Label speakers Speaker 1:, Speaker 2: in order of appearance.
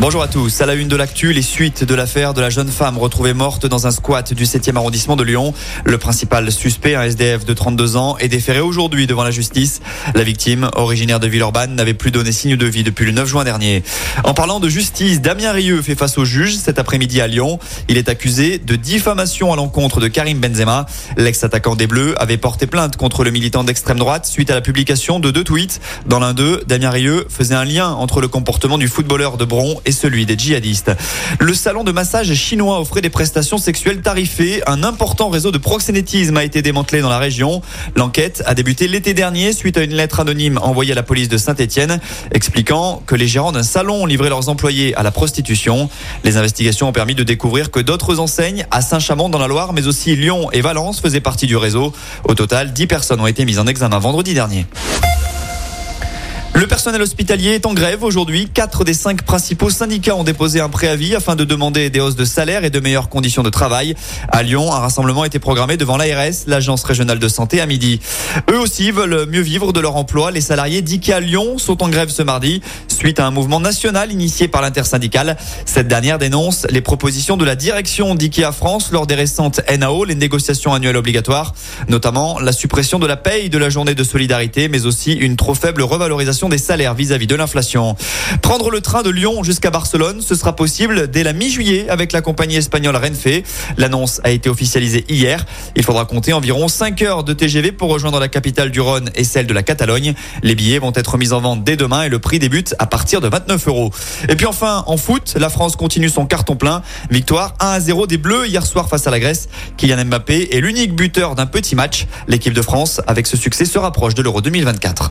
Speaker 1: Bonjour à tous. À la une de l'actu, les suites de l'affaire de la jeune femme retrouvée morte dans un squat du 7e arrondissement de Lyon. Le principal suspect, un SDF de 32 ans, est déféré aujourd'hui devant la justice. La victime, originaire de Villeurbanne, n'avait plus donné signe de vie depuis le 9 juin dernier. En parlant de justice, Damien Rieu fait face au juge cet après-midi à Lyon. Il est accusé de diffamation à l'encontre de Karim Benzema. L'ex-attaquant des Bleus avait porté plainte contre le militant d'extrême droite suite à la publication de deux tweets. Dans l'un d'eux, Damien Rieu faisait un lien entre le comportement du footballeur de Bron et celui des djihadistes. Le salon de massage chinois offrait des prestations sexuelles tarifées. Un important réseau de proxénétisme a été démantelé dans la région. L'enquête a débuté l'été dernier suite à une lettre anonyme envoyée à la police de Saint-Etienne expliquant que les gérants d'un salon livraient leurs employés à la prostitution. Les investigations ont permis de découvrir que d'autres enseignes à Saint-Chamond dans la Loire, mais aussi Lyon et Valence faisaient partie du réseau. Au total, 10 personnes ont été mises en examen vendredi dernier. Le personnel hospitalier est en grève aujourd'hui. Quatre des cinq principaux syndicats ont déposé un préavis afin de demander des hausses de salaire et de meilleures conditions de travail. À Lyon, un rassemblement été programmé devant l'ARS, l'agence régionale de santé, à midi. Eux aussi veulent mieux vivre de leur emploi. Les salariés d'IKEA Lyon sont en grève ce mardi suite à un mouvement national initié par l'intersyndicale. Cette dernière dénonce les propositions de la direction d'IKEA France lors des récentes NAO, les négociations annuelles obligatoires, notamment la suppression de la paye de la journée de solidarité, mais aussi une trop faible revalorisation des salaires vis-à-vis de l'inflation. Prendre le train de Lyon jusqu'à Barcelone, ce sera possible dès la mi-juillet avec la compagnie espagnole Renfe. L'annonce a été officialisée hier. Il faudra compter environ 5 heures de TGV pour rejoindre la capitale du Rhône et celle de la Catalogne. Les billets vont être mis en vente dès demain et le prix débute à partir de 29 euros. Et puis enfin, en foot, la France continue son carton plein. Victoire 1 à 0 des Bleus hier soir face à la Grèce. Kylian Mbappé est l'unique buteur d'un petit match. L'équipe de France, avec ce succès, se rapproche de l'Euro 2024.